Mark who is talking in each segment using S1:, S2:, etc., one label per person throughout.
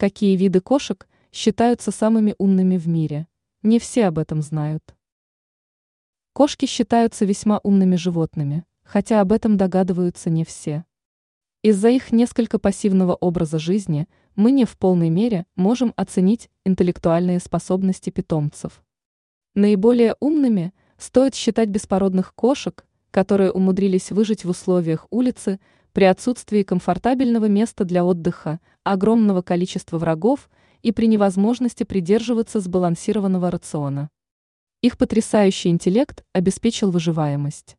S1: Какие виды кошек считаются самыми умными в мире? Не все об этом знают. Кошки считаются весьма умными животными, хотя об этом догадываются не все. Из-за их несколько пассивного образа жизни мы не в полной мере можем оценить интеллектуальные способности питомцев. Наиболее умными стоит считать беспородных кошек, которые умудрились выжить в условиях улицы при отсутствии комфортабельного места для отдыха, огромного количества врагов и при невозможности придерживаться сбалансированного рациона. Их потрясающий интеллект обеспечил выживаемость.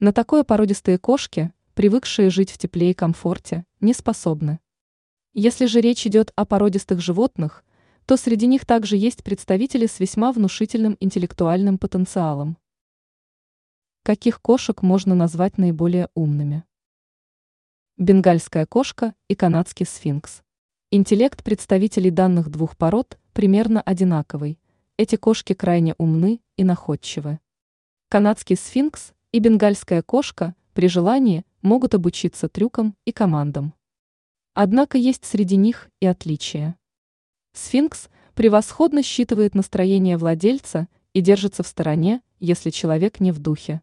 S1: На такое породистые кошки, привыкшие жить в тепле и комфорте, не способны. Если же речь идет о породистых животных, то среди них также есть представители с весьма внушительным интеллектуальным потенциалом. Каких кошек можно назвать наиболее умными? Бенгальская кошка и канадский сфинкс. Интеллект представителей данных двух пород примерно одинаковый. Эти кошки крайне умны и находчивы. Канадский сфинкс и бенгальская кошка при желании могут обучиться трюкам и командам. Однако есть среди них и отличия. Сфинкс превосходно считывает настроение владельца и держится в стороне, если человек не в духе.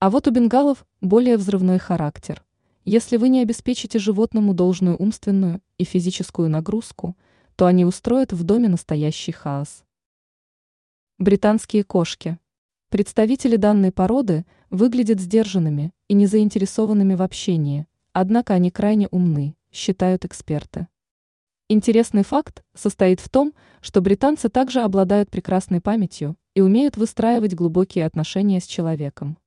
S1: А вот у бенгалов более взрывной характер – если вы не обеспечите животному должную умственную и физическую нагрузку, то они устроят в доме настоящий хаос. Британские кошки. Представители данной породы выглядят сдержанными и не заинтересованными в общении, однако они крайне умны, считают эксперты. Интересный факт состоит в том, что британцы также обладают прекрасной памятью и умеют выстраивать глубокие отношения с человеком.